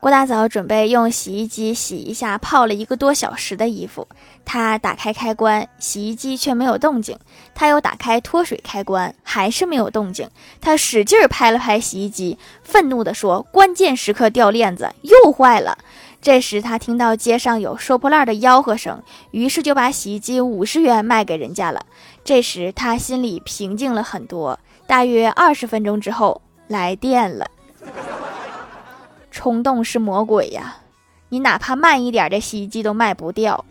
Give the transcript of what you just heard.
郭大嫂准备用洗衣机洗一下泡了一个多小时的衣服，她打开开关，洗衣机却没有动静。她又打开脱水开关，还是没有动静。她使劲拍了拍洗衣机，愤怒地说：“关键时刻掉链子，又坏了。”这时，她听到街上有收破烂的吆喝声，于是就把洗衣机五十元卖给人家了。这时，她心里平静了很多。大约二十分钟之后，来电了。冲动是魔鬼呀，你哪怕慢一点的洗衣机都卖不掉。